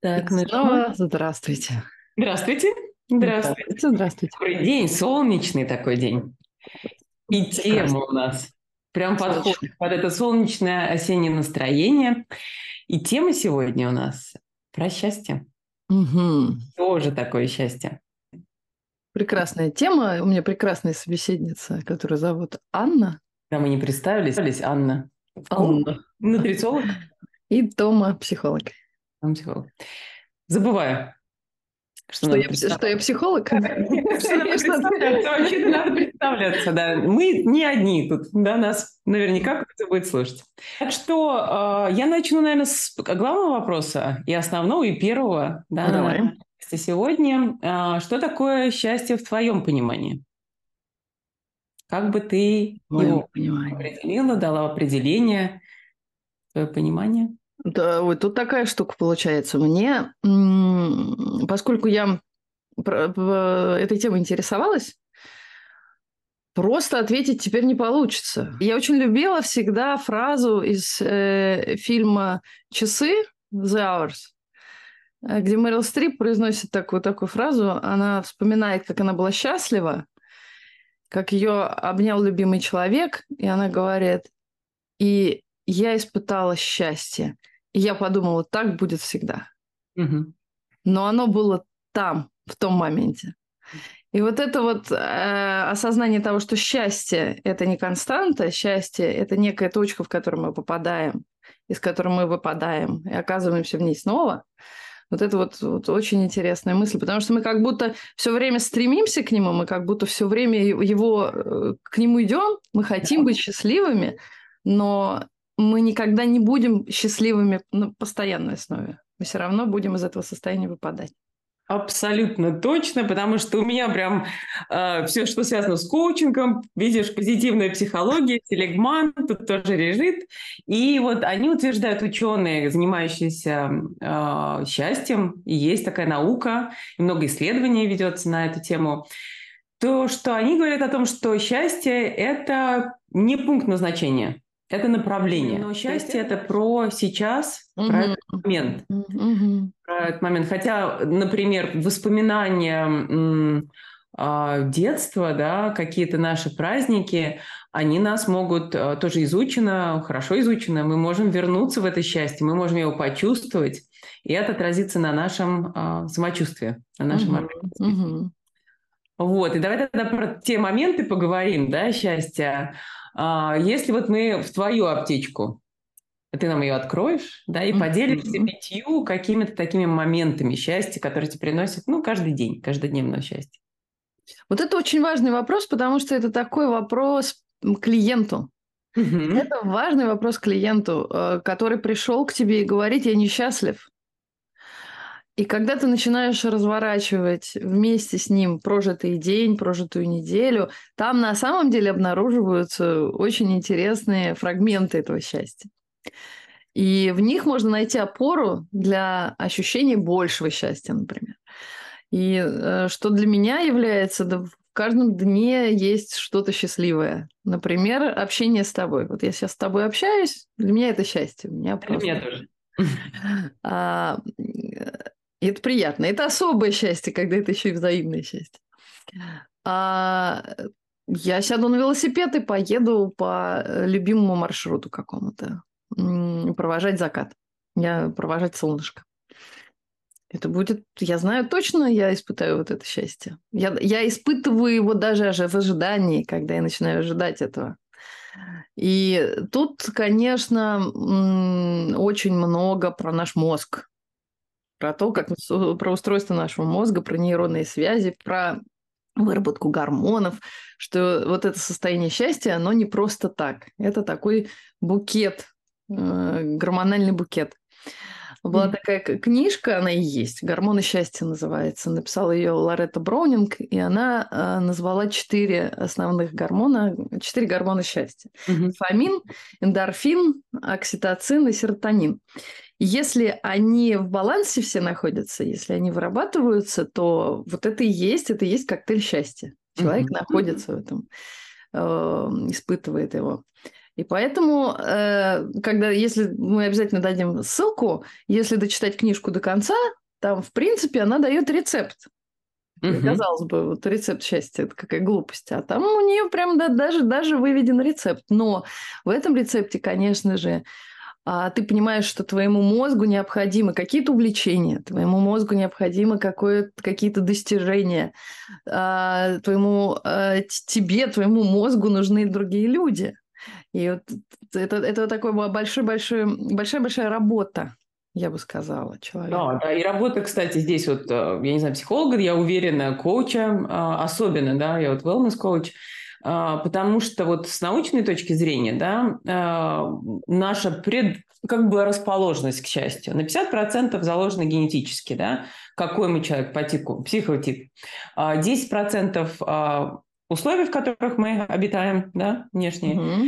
Так, ну снова здравствуйте. Здравствуйте. Здравствуйте. Здравствуйте. Добрый день, солнечный такой день. И тема у нас прям подходит под это солнечное осеннее настроение. И тема сегодня у нас про счастье. Угу. Тоже такое счастье. Прекрасная тема. У меня прекрасная собеседница, которую зовут Анна. Да, мы не представились. Анна. Анна. Нутрициолог. И Тома, психолог. Там психолог. Забываю. Что, что, я, что я психолог? Вообще-то надо представляться, да. Мы не одни тут, да, нас наверняка кто-то будет слушать. Так что э, я начну, наверное, с главного вопроса, и основного, и первого. Да, Давай. Сегодня, э, что такое счастье в твоем понимании? Как бы ты его определила, дала определение, твое понимание? Да, вот тут такая штука получается. Мне, поскольку я этой темой интересовалась, просто ответить теперь не получится. Я очень любила всегда фразу из э, фильма «Часы» «The Hours», э, где Мэрил Стрип произносит такую, такую фразу. Она вспоминает, как она была счастлива, как ее обнял любимый человек, и она говорит, и я испытала счастье. И я подумала, так будет всегда. Угу. Но оно было там, в том моменте. И вот это вот э, осознание того, что счастье – это не константа, счастье – это некая точка, в которую мы попадаем, из которой мы выпадаем и оказываемся в ней снова. Вот это вот, вот очень интересная мысль, потому что мы как будто все время стремимся к нему, мы как будто все время его э, к нему идем, мы хотим быть счастливыми, но мы никогда не будем счастливыми на постоянной основе. Мы все равно будем из этого состояния выпадать. Абсолютно точно, потому что у меня прям э, все, что связано с коучингом, видишь, позитивная психология, телегман, тут тоже лежит. И вот они утверждают, ученые, занимающиеся э, счастьем, и есть такая наука, и много исследований ведется на эту тему, то, что они говорят о том, что счастье – это не пункт назначения, это направление. Но счастье это про сейчас, угу. про этот момент. Угу. Про этот момент. Хотя, например, воспоминания э, детства, да, какие-то наши праздники, они нас могут э, тоже изучено, хорошо изучено, мы можем вернуться в это счастье, мы можем его почувствовать, и это отразится на нашем э, самочувствии, на нашем угу. Угу. Вот, и давай тогда про те моменты поговорим, да, счастья. А, если вот мы в твою аптечку, ты нам ее откроешь, да, и поделишься mm-hmm. пятью какими-то такими моментами счастья, которые тебе приносят, ну, каждый день, каждодневное счастье. Вот это очень важный вопрос, потому что это такой вопрос клиенту. Mm-hmm. Это важный вопрос клиенту, э, который пришел к тебе и говорит, я несчастлив. И когда ты начинаешь разворачивать вместе с ним прожитый день, прожитую неделю, там на самом деле обнаруживаются очень интересные фрагменты этого счастья. И в них можно найти опору для ощущения большего счастья, например. И э, что для меня является, да, в каждом дне есть что-то счастливое. Например, общение с тобой. Вот я сейчас с тобой общаюсь, для меня это счастье. У меня просто... Для меня тоже. А, и это приятно. Это особое счастье, когда это еще и взаимное счастье. А я сяду на велосипед и поеду по э, любимому маршруту какому-то. Провожать закат. Я провожать солнышко. Это будет, я знаю точно, я испытаю вот это счастье. Я, я испытываю его даже в ожидании, когда я начинаю ожидать этого. И тут, конечно, очень много про наш мозг про то, как про устройство нашего мозга, про нейронные связи, про выработку гормонов, что вот это состояние счастья, оно не просто так. Это такой букет, э, гормональный букет. Была mm. такая книжка, она и есть, «Гормоны счастья» называется. Написала ее Лоретта Броунинг, и она э, назвала четыре основных гормона, четыре гормона счастья. Mm-hmm. Фамин, эндорфин, окситоцин и серотонин. Если они в балансе все находятся, если они вырабатываются, то вот это и есть, это и есть коктейль счастья. Человек mm-hmm. находится в этом, э, испытывает его. И поэтому, э, когда, если мы обязательно дадим ссылку, если дочитать книжку до конца, там, в принципе, она дает рецепт. Угу. Казалось бы, вот рецепт счастья, это какая глупость. А там у нее прям да, даже, даже выведен рецепт. Но в этом рецепте, конечно же, а, ты понимаешь, что твоему мозгу необходимы какие-то увлечения, твоему мозгу необходимы какие-то достижения, а, твоему, а, тебе, твоему мозгу нужны другие люди. И вот это, это такой большой-большой, большая-большая работа, я бы сказала, человек. Да, да, и работа, кстати, здесь вот, э, я не знаю, психолога, я уверена, коуча особенно, да, я вот wellness коуч, потому что вот с научной точки зрения, да, наша пред, как бы расположенность к счастью на 50% заложена генетически, да, какой мы человек по типу, психотип. 10% условий, в которых мы обитаем, да, внешние. Угу.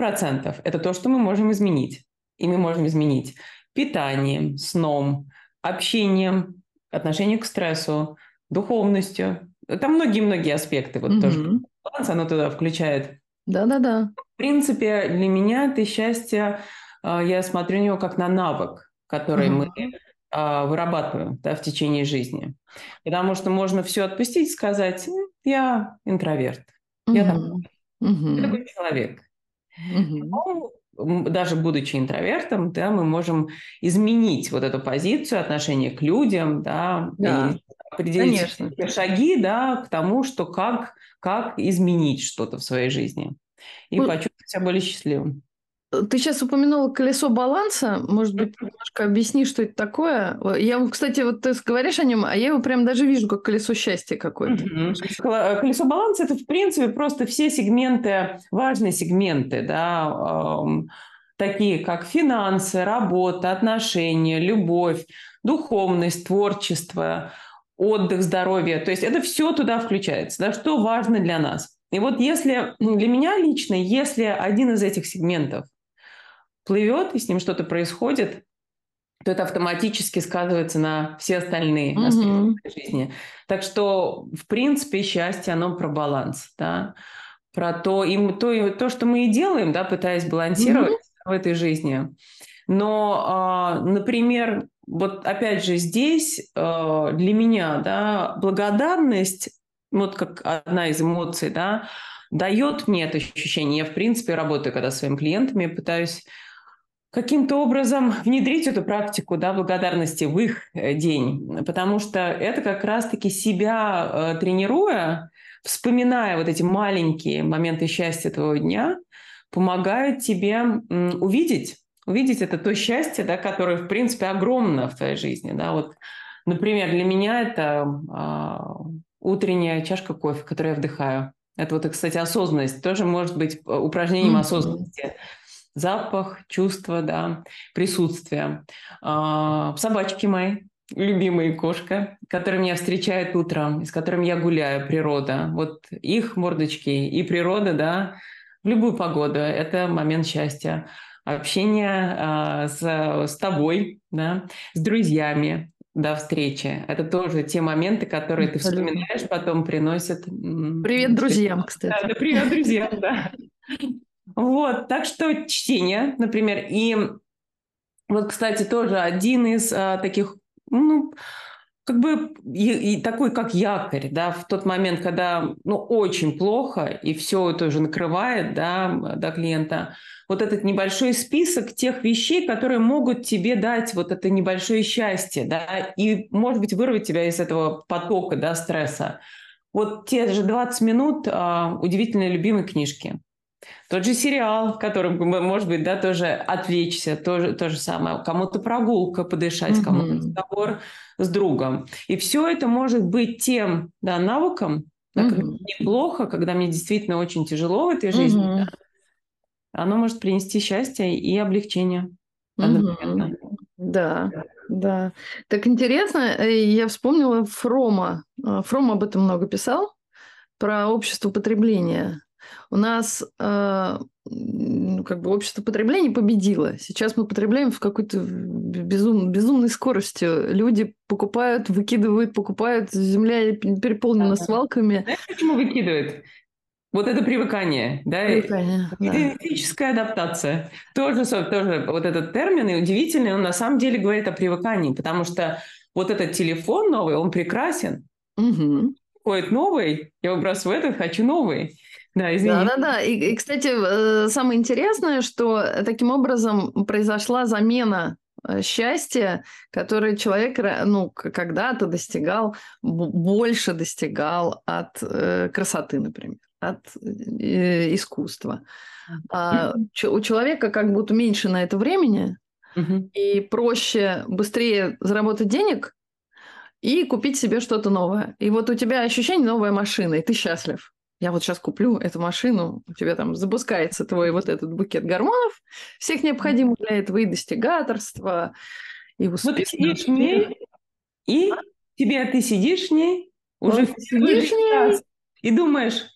40% – это то, что мы можем изменить. И мы можем изменить питанием, сном, общением, отношением к стрессу, духовностью. Там многие-многие аспекты. Вот угу. тоже баланс, оно туда включает. Да-да-да. В принципе, для меня это счастье, а, я смотрю на него как на навык, который угу. мы а, вырабатываем да, в течение жизни. Потому что можно все отпустить и сказать, я интроверт, угу. я такой, угу. я такой человек. Угу. Но, даже будучи интровертом, да, мы можем изменить вот эту позицию, отношение к людям, да, да. и определить Конечно. шаги, да, к тому, что как, как изменить что-то в своей жизни и ну, почувствовать себя более счастливым. Ты сейчас упомянула колесо баланса. Может быть, немножко объясни, что это такое? Я, кстати, вот ты говоришь о нем, а я его прям даже вижу как колесо счастья какое-то. Mm-hmm. Колесо баланса это, в принципе, просто все сегменты, важные сегменты, да, эм, такие как финансы, работа, отношения, любовь, духовность, творчество, отдых, здоровье. То есть это все туда включается, да, что важно для нас. И вот если для меня лично, если один из этих сегментов плывет, и с ним что-то происходит, то это автоматически сказывается на все остальные mm-hmm. аспекты жизни. Так что, в принципе, счастье, оно про баланс, да, про то, и то, то что мы и делаем, да, пытаясь балансировать mm-hmm. в этой жизни. Но, э, например, вот опять же здесь э, для меня, да, благодарность, вот как одна из эмоций, да, дает мне это ощущение. Я, в принципе, работаю когда с своими клиентами, пытаюсь каким-то образом внедрить эту практику да, благодарности в их э, день, потому что это как раз-таки себя э, тренируя, вспоминая вот эти маленькие моменты счастья твоего дня, помогают тебе м, увидеть, увидеть это то счастье, да, которое, в принципе, огромно в твоей жизни. Да? Вот, например, для меня это э, утренняя чашка кофе, которую я вдыхаю. Это вот, кстати, осознанность тоже может быть э, упражнением mm-hmm. осознанности запах, чувство, да, присутствие. А, собачки мои, любимые кошка, которые меня встречают утром, с которыми я гуляю, природа. Вот их мордочки и природа, да, в любую погоду. Это момент счастья. Общение а, с, с тобой, да, с друзьями, до встречи. Это тоже те моменты, которые ты вспоминаешь, потом приносят... Привет друзьям, кстати. Да, да привет друзьям, да. Вот, так что чтение, например, и вот, кстати, тоже один из а, таких, ну, как бы и, и такой, как якорь, да, в тот момент, когда, ну, очень плохо, и все это уже накрывает, да, до клиента, вот этот небольшой список тех вещей, которые могут тебе дать вот это небольшое счастье, да, и, может быть, вырвать тебя из этого потока, да, стресса. Вот те же 20 минут а, удивительно любимой книжки. Тот же сериал, в котором, может быть, да, тоже отвлечься, тоже то же самое. Кому-то прогулка подышать, mm-hmm. кому-то разговор с другом. И все это может быть тем да, навыком, да, mm-hmm. неплохо, когда мне действительно очень тяжело в этой жизни, mm-hmm. да, оно может принести счастье и облегчение. Mm-hmm. Да, да. Так интересно, э, я вспомнила Фрома. А, Фром об этом много писал, про общество потребления у нас э, ну, как бы общество потребления победило. Сейчас мы потребляем в какой-то безум, безумной скорости. Люди покупают, выкидывают, покупают. Земля переполнена ага. свалками. Знаешь, почему выкидывают? Вот это привыкание, да? Привыкание, да. Адаптация. Тоже, тоже вот этот термин, и удивительный, он на самом деле говорит о привыкании, потому что вот этот телефон новый, он прекрасен. Угу. Ходит новый, я выбрасываю этот, хочу новый. Да, извини. Да, да, да. И, и, кстати, э, самое интересное, что таким образом произошла замена э, счастья, которое человек, ну, когда-то достигал, больше достигал от э, красоты, например, от э, искусства. А у человека как будто меньше на это времени, и проще быстрее заработать денег и купить себе что-то новое. И вот у тебя ощущение новая машина, и ты счастлив я вот сейчас куплю эту машину, у тебя там запускается твой вот этот букет гормонов, всех необходимых для этого и достигаторства, и успеха. Вот ты сидишь в ней, и а? тебе ты сидишь в ней, уже вот сидишь в ней, и думаешь.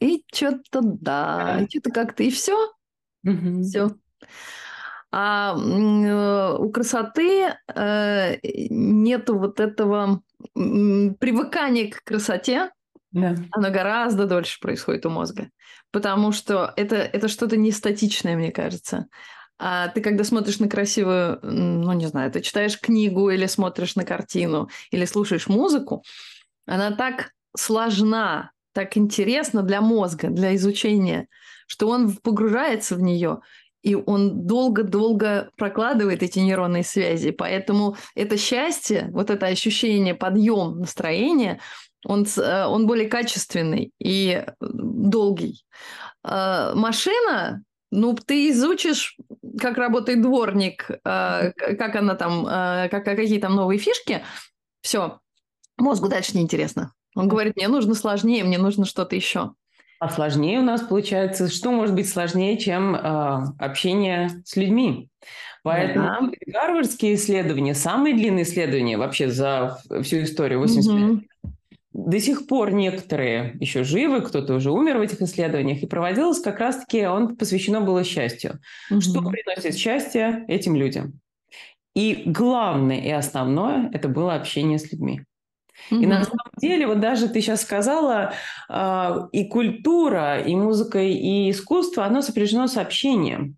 И что-то да, и что-то как-то, и все, угу. все. А э, у красоты э, нету вот этого привыкания к красоте, да. Оно гораздо дольше происходит у мозга. Потому что это, это что-то не статичное, мне кажется. А ты, когда смотришь на красивую, ну, не знаю, ты читаешь книгу или смотришь на картину, или слушаешь музыку, она так сложна, так интересна для мозга, для изучения, что он погружается в нее, и он долго-долго прокладывает эти нейронные связи. Поэтому это счастье, вот это ощущение, подъем настроения, он, э, он более качественный и долгий. А, машина, ну, ты изучишь, как работает дворник, а, как она там, а, как, какие там новые фишки, все, мозгу дальше неинтересно. Он говорит, мне нужно сложнее, мне нужно что-то еще. А сложнее у нас получается, что может быть сложнее, чем э, общение с людьми? Поэтому да. гарвардские исследования, самые длинные исследования вообще за всю историю, 85 угу до сих пор некоторые еще живы, кто-то уже умер в этих исследованиях, и проводилось как раз-таки, он посвящено было счастью. Угу. Что приносит счастье этим людям? И главное и основное – это было общение с людьми. Угу. И на самом деле, вот даже ты сейчас сказала, э, и культура, и музыка, и искусство, оно сопряжено с общением.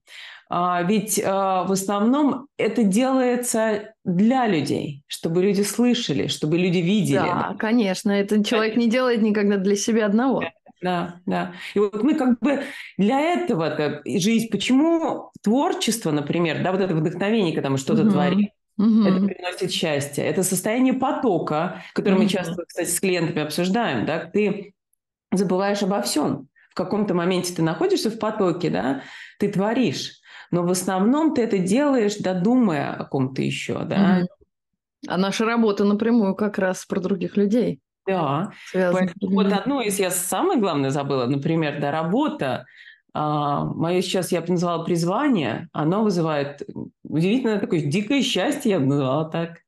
А, ведь а, в основном это делается для людей, чтобы люди слышали, чтобы люди видели. Да, да. конечно. Это человек не делает никогда для себя одного. Да, да. И вот мы как бы для этого-то жизнь, почему творчество, например, да, вот это вдохновение, когда мы что-то угу. творим, Угу. Это приносит счастье. Это состояние потока, которое угу. мы часто, кстати, с клиентами обсуждаем. Да? Ты забываешь обо всем. В каком-то моменте ты находишься в потоке, да, ты творишь но в основном ты это делаешь, додумая о ком-то еще, да. А наша работа напрямую как раз про других людей. Да. вот одно из я самое главное забыла, например, да, работа. А, мое сейчас я бы назвала призвание, оно вызывает удивительно такое дикое счастье, я бы назвала так,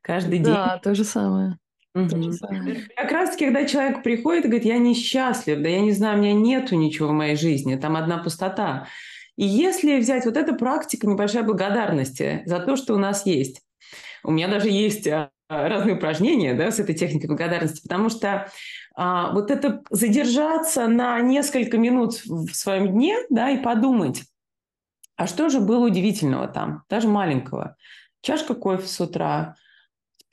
каждый день. Да, то же самое. Угу. Как раз когда человек приходит и говорит, я несчастлив, да я не знаю, у меня нету ничего в моей жизни, там одна пустота. И если взять вот эта практика небольшая благодарности за то, что у нас есть, у меня даже есть а, разные упражнения да, с этой техникой благодарности, потому что а, вот это задержаться на несколько минут в своем дне да, и подумать, а что же было удивительного там, даже маленького. Чашка кофе с утра,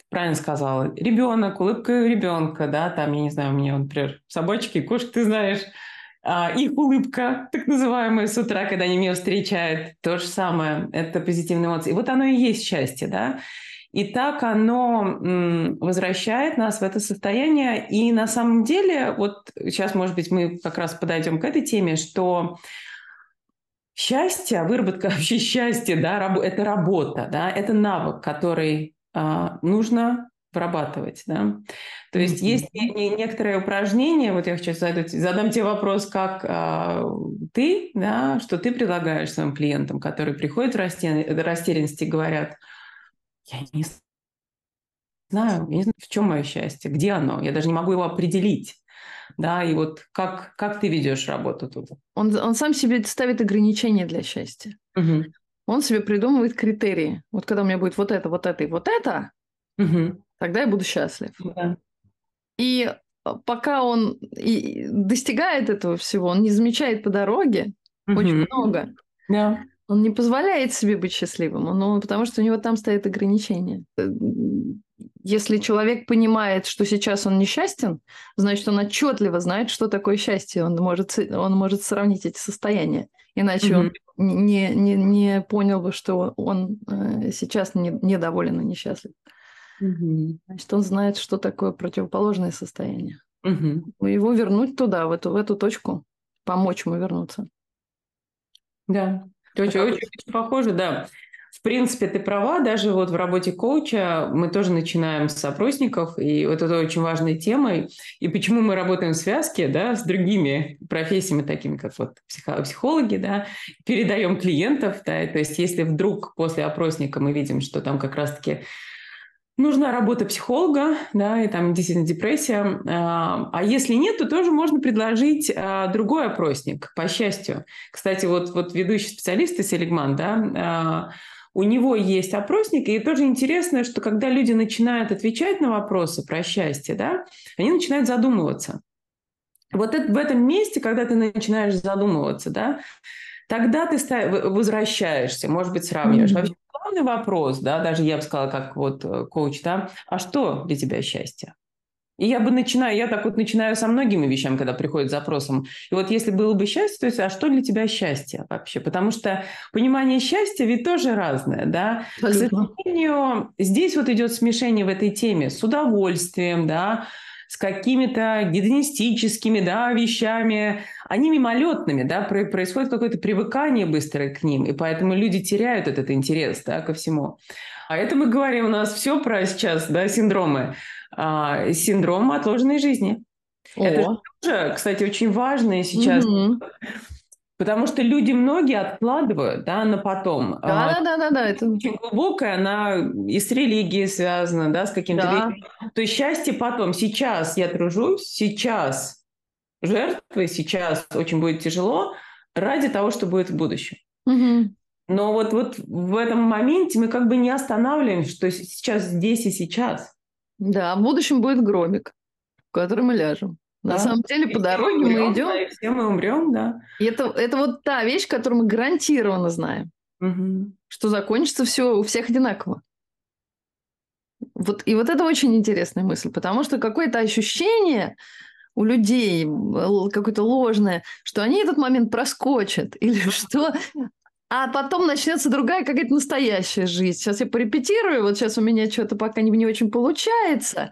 правильно сказала, ребенок, улыбка ребенка, да, там, я не знаю, у меня, например, собачки, кошки, ты знаешь, их улыбка, так называемая, с утра, когда они меня встречают, то же самое, это позитивные эмоции. Вот оно и есть счастье, да. И так оно возвращает нас в это состояние. И на самом деле, вот сейчас, может быть, мы как раз подойдем к этой теме, что счастье, выработка вообще счастья, да, это работа, да, это навык, который а, нужно вырабатывать, да. То есть mm-hmm. есть не, некоторые упражнения, вот я хочу задать, задам тебе вопрос, как а, ты, да, что ты предлагаешь своим клиентам, которые приходят в растерянности и говорят, я не знаю, я не знаю, в чем мое счастье, где оно, я даже не могу его определить. Да, и вот как, как ты ведешь работу тут? Он, он сам себе ставит ограничения для счастья. Угу. Он себе придумывает критерии. Вот когда у меня будет вот это, вот это и вот это, угу тогда я буду счастлив. Да. И пока он и достигает этого всего, он не замечает по дороге Мгм. очень много. Да. Он не позволяет себе быть счастливым, он, он- потому что у него там стоят ограничения. Э, Если человек понимает, что сейчас он несчастен, значит, он отчетливо знает, что такое счастье. Он может, он может сравнить эти состояния. Иначе он не, не, не понял бы, что он э, сейчас не- недоволен и несчастлив. Мгм. Значит, он знает, что такое противоположное состояние. Мгм. Его вернуть туда, в эту, в эту точку, помочь ему вернуться. Да, очень, очень, очень похоже, да. В принципе, ты права, даже вот в работе коуча мы тоже начинаем с опросников, и вот это очень важной темой. И почему мы работаем в связке, да, с другими профессиями, такими как вот психо- психологи, да, передаем клиентов, да, то есть если вдруг после опросника мы видим, что там как раз-таки нужна работа психолога, да, и там действительно депрессия. А а если нет, то тоже можно предложить а, другой опросник, по счастью. Кстати, вот, вот ведущий специалист Селигман, да, а, у него есть опросник, и тоже интересно, что когда люди начинают отвечать на вопросы про счастье, да, они начинают задумываться. Вот это, в этом месте, когда ты начинаешь задумываться, да, тогда ты возвращаешься, может быть, сравниваешь. Мгм. Вообще главный вопрос, да, даже я бы сказала, как вот э, коуч, да, а что для тебя счастье? И я бы начинаю, я так вот начинаю со многими вещами, когда приходит с запросом. И вот если было бы счастье, то есть, а что для тебя счастье вообще? Потому что понимание счастья ведь тоже разное, да? К Абсолютно. сожалению, здесь вот идет смешение в этой теме с удовольствием, да, с какими-то гедонистическими, да, вещами. Они мимолетными, да, про- происходит какое-то привыкание быстрое к ним, и поэтому люди теряют этот интерес, да, ко всему. А это мы говорим у нас все про сейчас, да, синдромы. А, синдром отложенной жизни. Это О. тоже, кстати, очень важно сейчас, Мгм. Потому что люди многие откладывают, да, на потом. А, Да, да, да, да, да, это очень глубокая, она и с религией связана, да, с каким-то да. То есть счастье потом. Сейчас я тружусь, сейчас жертвы, сейчас очень будет тяжело ради того, что будет в будущем. Мгм. Но вот, вот в этом моменте мы как бы не останавливаемся, что сейчас здесь и сейчас. Да, в будущем будет громик, в который мы ляжем. На Да. самом деле И по дороге мы умрем, идем, да, и все мы умрем, да. и это, это вот та вещь, которую мы гарантированно знаем, Мгм. что закончится все у всех одинаково. Вот, и вот это очень интересная мысль, потому что какое-то ощущение у людей какое-то ложное, что они этот момент проскочат, или что... А потом начнется другая какая-то настоящая жизнь. Сейчас я порепетирую, вот сейчас у меня что-то пока не, не очень получается.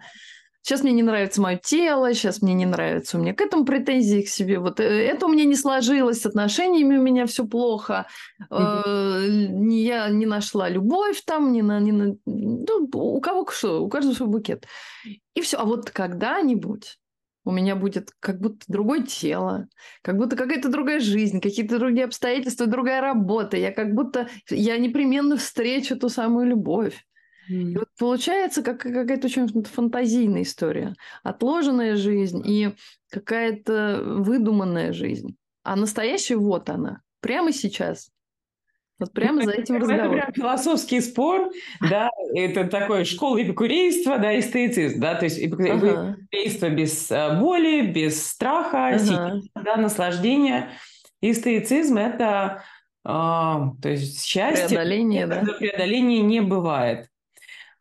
Сейчас мне не нравится мое тело, сейчас мне не нравится, у меня к этому претензии к себе. Вот э, это у меня не сложилось, с отношениями у меня все плохо. Не- Я не нашла любовь там, не на, не на... Ну, у кого что, у каждого свой букет. И все. А вот когда-нибудь у меня будет как будто другое тело, как будто какая-то другая жизнь, какие-то другие обстоятельства, другая работа. Я как будто, я непременно встречу ту самую любовь. И вот получается как, какая-то очень фантазийная история. Отложенная жизнь и какая-то выдуманная жизнь. А настоящая вот она, прямо сейчас. Вот прямо за этим Это разговором. прям философский спор, да, это такое школа эпикурейства, да, и стоицизм, да, то есть эпику- Ага, эпикурейство без э, боли, без страха, ага. сидения, да, наслаждения. И стоицизм – это, а, то есть счастье, Преодоление, да. преодоления не бывает.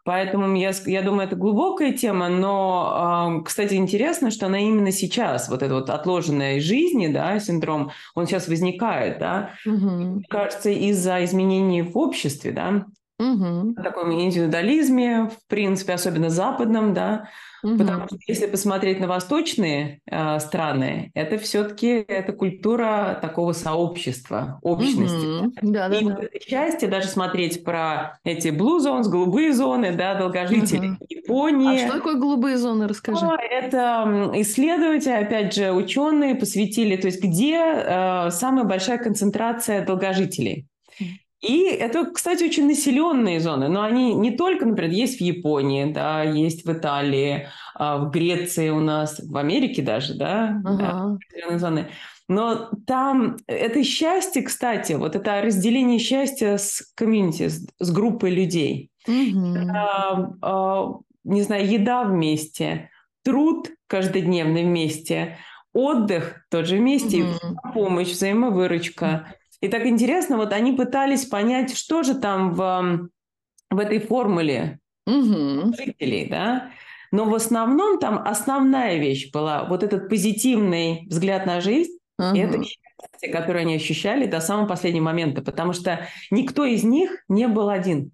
Поэтому я, я думаю, это глубокая тема, но, кстати, интересно, что она именно сейчас, вот эта вот отложенная из жизни, да, синдром, он сейчас возникает, да, Мгм, мне кажется, из-за изменений в обществе, да, мгм, в таком индивидуализме, в принципе, особенно западном, да, потому мгм. что если посмотреть на восточные э, страны, это все-таки это культура такого сообщества, общности. Мгм. Да, да, И вот да. это счастье, даже смотреть про эти blue zones, голубые зоны, да, долгожители Ага. Японии. А что такое голубые зоны, расскажи. А, Это исследователи, опять же, ученые посвятили, то есть где э, самая большая концентрация долгожителей. И это, кстати, очень населенные зоны, но они не только, например, есть в Японии, да, есть в Италии, а, в Греции у нас, в Америке даже, да, да, Ага. определенные зоны. Но там это счастье, кстати, вот это разделение счастья с комьюнити, с, с группой людей. Мгм. А, а, не знаю, еда вместе, труд каждодневный вместе, отдых тот же вместе, mm-hmm. помощь, взаимовыручка. И так интересно, вот они пытались понять, что же там в, в этой формуле жителей, да? Но в основном там основная вещь была вот этот позитивный взгляд на жизнь, uh-huh. и это счастье, которое они ощущали до самого последнего момента, потому что никто из них не был один.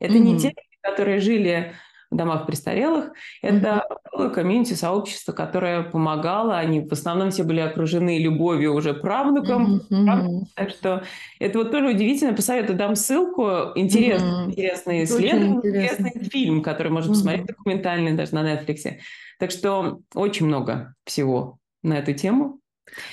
Это uh-huh. не те, которые жили в домах престарелых. Это mm-hmm. комьюнити, сообщество, которое помогало. Они в основном все были окружены любовью уже правнукам. Mm-hmm. Так что это вот тоже удивительно. Посоветую, дам ссылку. Интересный, mm-hmm. интересный исследование, интересный фильм, который можно mm-hmm. посмотреть, документальный даже на Netflix. Так что очень много всего на эту тему.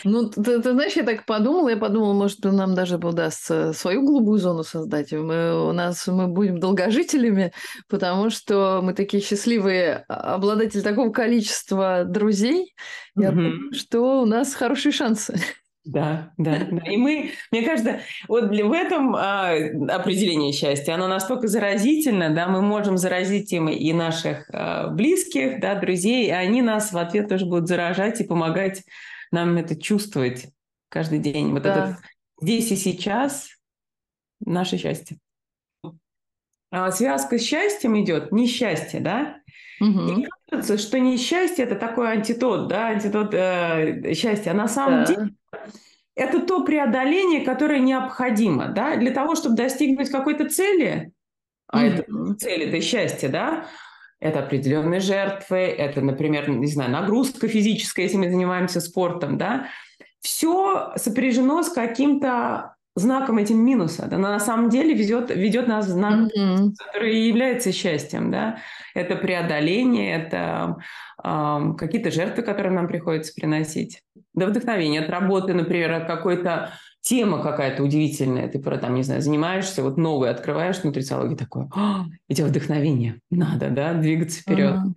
Ну, ты, ты знаешь, я так подумала, я подумала, может, нам даже удастся свою голубую зону создать. Мы, у нас мы будем долгожителями, потому что мы такие счастливые а, обладатели такого количества друзей. Я угу. думаю, что у нас хорошие шансы. Да, да, да. И мы, мне кажется, вот в этом а, определение счастья, оно настолько заразительно, да, мы можем заразить им и наших а, близких, да, друзей, и они нас в ответ тоже будут заражать и помогать нам это чувствовать каждый день. Вот да. это здесь и сейчас наше счастье. А связка с счастьем идет несчастье, да? Угу. И кажется, что несчастье это такой антитот, да, антитот э, счастья. А на самом да. деле это то преодоление, которое необходимо, да, для того, чтобы достигнуть какой-то цели. А угу. это цель это счастье, да? Это определенные жертвы, это, например, не знаю, нагрузка физическая, если мы занимаемся спортом, да. Все сопряжено с каким-то знаком этим минуса. Да, но на самом деле ведет, ведет нас знак, mm-hmm. который является счастьем. Да? Это преодоление, это э, какие-то жертвы, которые нам приходится приносить. Да, вдохновение от работы, например, от какой-то тема какая-то удивительная, ты про там, не знаю, занимаешься, вот новый открываешь нутрициологию, такое, «А, и тебе вдохновение, надо, да, двигаться вперед. Uh-huh.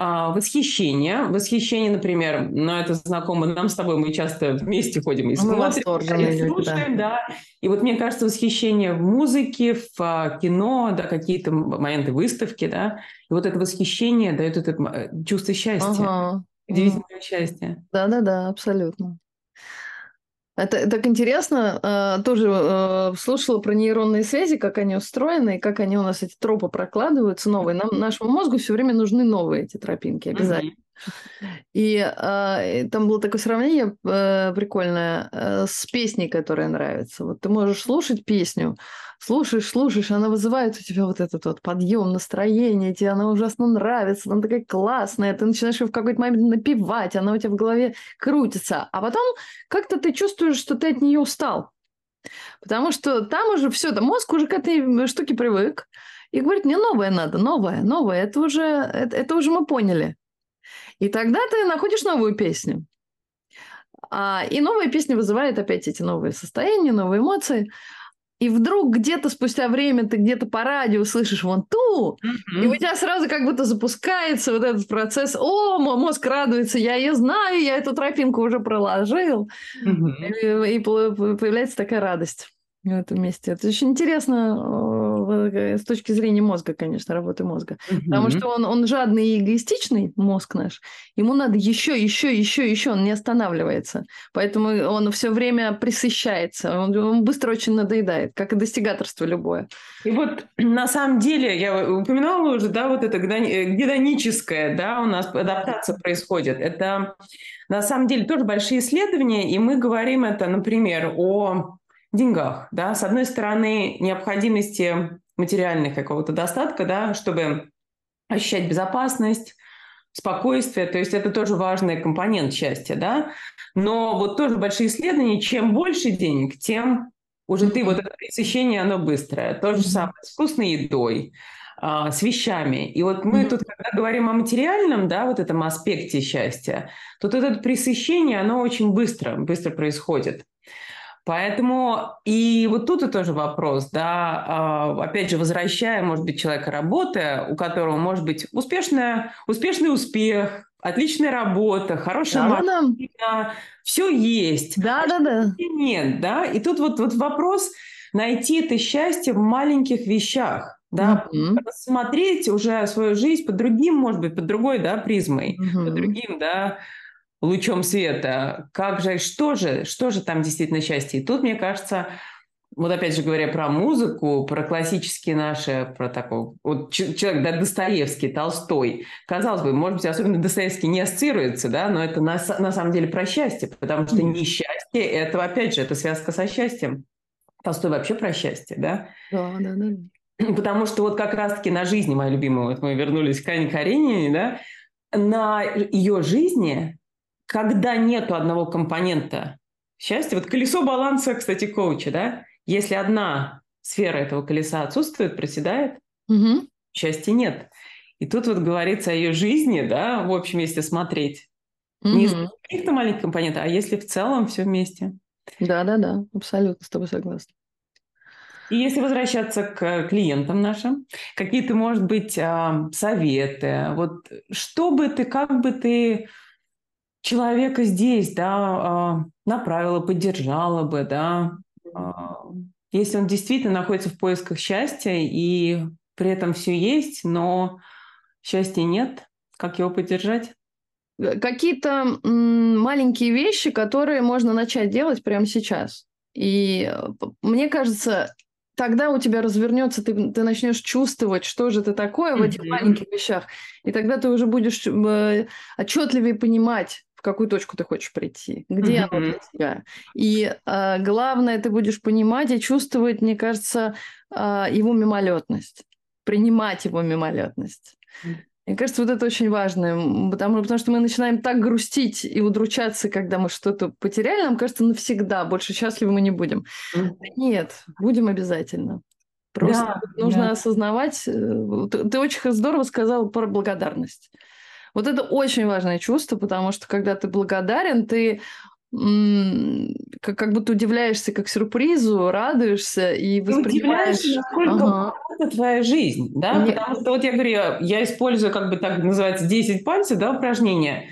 А, восхищение. Восхищение, например, ну, это знакомо нам с тобой, мы часто вместе ходим и смотрим, слушаем, да. да. И вот мне кажется, восхищение в музыке, в а, кино, да, какие-то моменты выставки, да, и вот это восхищение дает это э, чувство счастья, ага. удивительное ага. счастье. Да-да-да, абсолютно. Это так интересно. Э, тоже э, слушала про нейронные связи, как они устроены, и как они у нас эти тропы прокладываются новые. Нам, нашему мозгу все время нужны новые эти тропинки обязательно. И э, там было такое сравнение прикольное с песней, которая нравится. Вот ты можешь слушать песню, слушаешь, слушаешь, она вызывает у тебя вот этот вот подъем настроение, тебе она ужасно нравится, она такая классная, ты начинаешь ее в какой-то момент напевать, она у тебя в голове крутится, а потом как-то ты чувствуешь, что ты от нее устал. Потому что там уже все, там мозг уже к этой штуке привык. И говорит, мне новое надо, новое, новое. Это уже, это, это уже мы поняли. И тогда ты находишь новую песню. А, и новая песня вызывает опять эти новые состояния, новые эмоции. И вдруг где-то спустя время ты где-то по радио слышишь вон ту, mm-hmm. и у тебя сразу как будто запускается вот этот процесс. О, мой мозг радуется, я ее знаю, я эту тропинку уже проложил. Mm-hmm. И, и появляется такая радость в этом месте. Это очень интересно э, с точки зрения мозга, конечно, работы мозга. Угу. Потому что он, он жадный и эгоистичный, мозг наш. Ему надо еще, еще, еще, еще, он не останавливается. Поэтому он все время присыщается, он, он быстро очень надоедает, как и достигаторство любое. И вот на самом деле, я упоминала уже, да, вот это гедоническое, да, у нас адаптация происходит. Это на самом деле тоже большие исследования, и мы говорим это, например, о деньгах, да, с одной стороны, необходимости материальных какого-то достатка, да, чтобы ощущать безопасность, спокойствие, то есть это тоже важный компонент счастья, да, но вот тоже большие исследования, чем больше денег, тем уже ты, вот это пресыщение, оно быстрое. То же самое с вкусной едой, а, с вещами. И вот мы тут, когда говорим о материальном, да, вот этом аспекте счастья, то вот это пресыщение, оно очень быстро, быстро происходит. Поэтому и вот тут и тоже вопрос, да, а, опять же, возвращая, может быть, человека работы, у которого может быть успешная, успешный успех, отличная работа, хорошая да, машина, да. все есть. Да, а да, да. Нет, да. И тут вот, вот вопрос найти это счастье в маленьких вещах. да, mm-hmm. рассмотреть уже свою жизнь под другим, может быть, под другой, да, призмой, mm-hmm. под другим, да, лучом света. Как же, что же, что же там действительно счастье? И тут, мне кажется, вот опять же говоря про музыку, про классические наши, про такой вот человек, да, Достоевский, Толстой. Казалось бы, может быть, особенно Достоевский не ассоциируется, да, но это на, на самом деле про счастье, потому что несчастье – это, опять же, это связка со счастьем. Толстой вообще про счастье, да? Да, да, да. Потому что вот как раз-таки на жизни, моя любимая, вот мы вернулись к Ане Каренине, да, на ее жизни, когда нету одного компонента счастья, вот колесо баланса, кстати, коуча, да, если одна сфера этого колеса отсутствует, проседает, угу. счастья нет. И тут вот говорится о ее жизни, да, в общем, если смотреть. Угу. Не из каких-то маленьких компонентов, а если в целом все вместе. Да-да-да, абсолютно с тобой согласна. И если возвращаться к клиентам нашим, какие-то, может быть, а, советы, вот что бы ты, как бы ты человека здесь, да, а, направила, поддержала бы, да, а, если он действительно находится в поисках счастья и при этом все есть, но счастья нет, как его поддержать? Э, какие-то маленькие вещи, которые можно начать делать прямо сейчас. И э, мне кажется, тогда у тебя развернется, ты, ты начнешь чувствовать, что же ты такое в этих маленьких вещах, и тогда ты уже будешь э, отчетливее понимать, какую точку ты хочешь прийти, где mm-hmm. оно для тебя. И э, главное, ты будешь понимать и чувствовать, мне кажется, э, его мимолетность, принимать его мимолетность. Mm-hmm. Мне кажется, вот это очень важно, потому, потому что мы начинаем так грустить и удручаться, когда мы что-то потеряли, нам кажется, навсегда, больше счастливы мы не будем. Mm-hmm. Нет, будем обязательно. Просто да, нужно да. осознавать. Э, ты, ты очень здорово сказал про благодарность. Вот это очень важное чувство, потому что когда ты благодарен, ты как, как будто удивляешься как сюрпризу, радуешься и воспринимаешь... Ты насколько ага. это твоя жизнь, да? Нет. Потому что вот я говорю, я использую как бы так называется 10 пальцев, да, упражнение.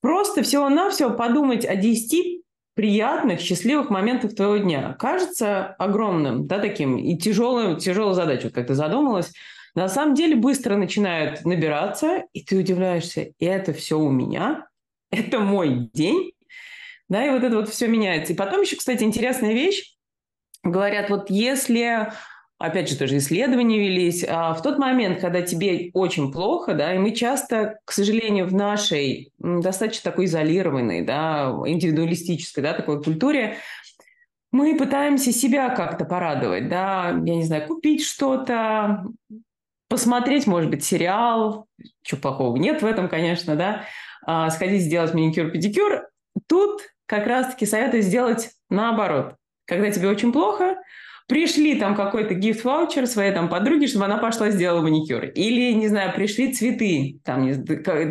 Просто всего-навсего подумать о 10 приятных, счастливых моментах твоего дня. Кажется огромным, да, таким, и тяжелым, тяжелая задача, вот как ты задумалась. На самом деле быстро начинают набираться, и ты удивляешься, это все у меня, это мой день, да, и вот это вот все меняется. И потом еще, кстати, интересная вещь. Говорят, вот если, опять же, тоже исследования велись, а в тот момент, когда тебе очень плохо, да, и мы часто, к сожалению, в нашей достаточно такой изолированной, да, индивидуалистической, да, такой культуре, мы пытаемся себя как-то порадовать, да, я не знаю, купить что-то, посмотреть, может быть, сериал, чего плохого нет в этом, конечно, да, а, сходить сделать маникюр-педикюр. Тут как раз-таки советую сделать наоборот. Когда тебе очень плохо, пришли там какой-то гифт-ваучер своей там подруге, чтобы она пошла сделала маникюр. Или, не знаю, пришли цветы, там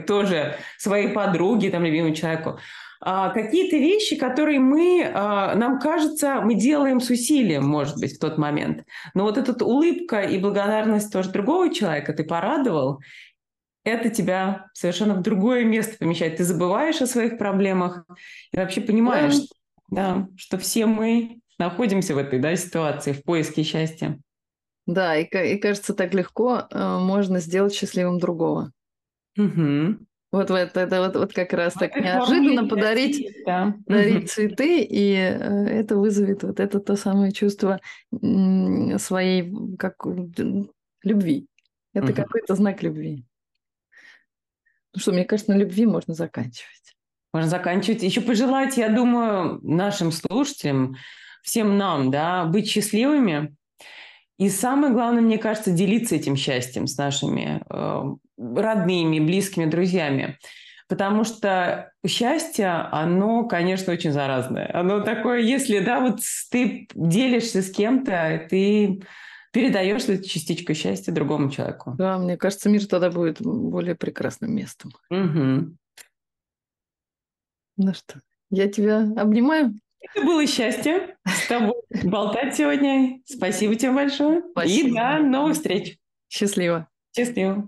тоже своей подруге, там, любимому человеку. А, какие-то вещи, которые мы, а, нам кажется, мы делаем с усилием, может быть, в тот момент. Но вот эта улыбка и благодарность тоже другого человека, ты порадовал, это тебя совершенно в другое место помещает. Ты забываешь о своих проблемах и вообще понимаешь, да. Да, что все мы находимся в этой да, ситуации, в поиске счастья. Да, и, и кажется, так легко э, можно сделать счастливым другого. Угу. Вот, вот это вот, вот как раз так неожиданно подарить, да. дарить цветы, и э, это вызовет вот это то самое чувство своей как, любви. Это угу. какой-то знак любви. Ну что, мне кажется, на любви можно заканчивать. Можно заканчивать. Еще пожелать, я думаю, нашим слушателям, всем нам, да, быть счастливыми. И самое главное, мне кажется, делиться этим счастьем с нашими э, родными, близкими, друзьями. Потому что счастье, оно, конечно, очень заразное. Оно такое, если, да, вот ты делишься с кем-то, ты передаешь эту частичку счастья другому человеку. Да, мне кажется, мир тогда будет более прекрасным местом. Угу. Ну что, я тебя обнимаю. Это было счастье с тобой болтать сегодня. Спасибо тебе большое. Спасибо. И до новых встреч. Счастливо. Счастливо.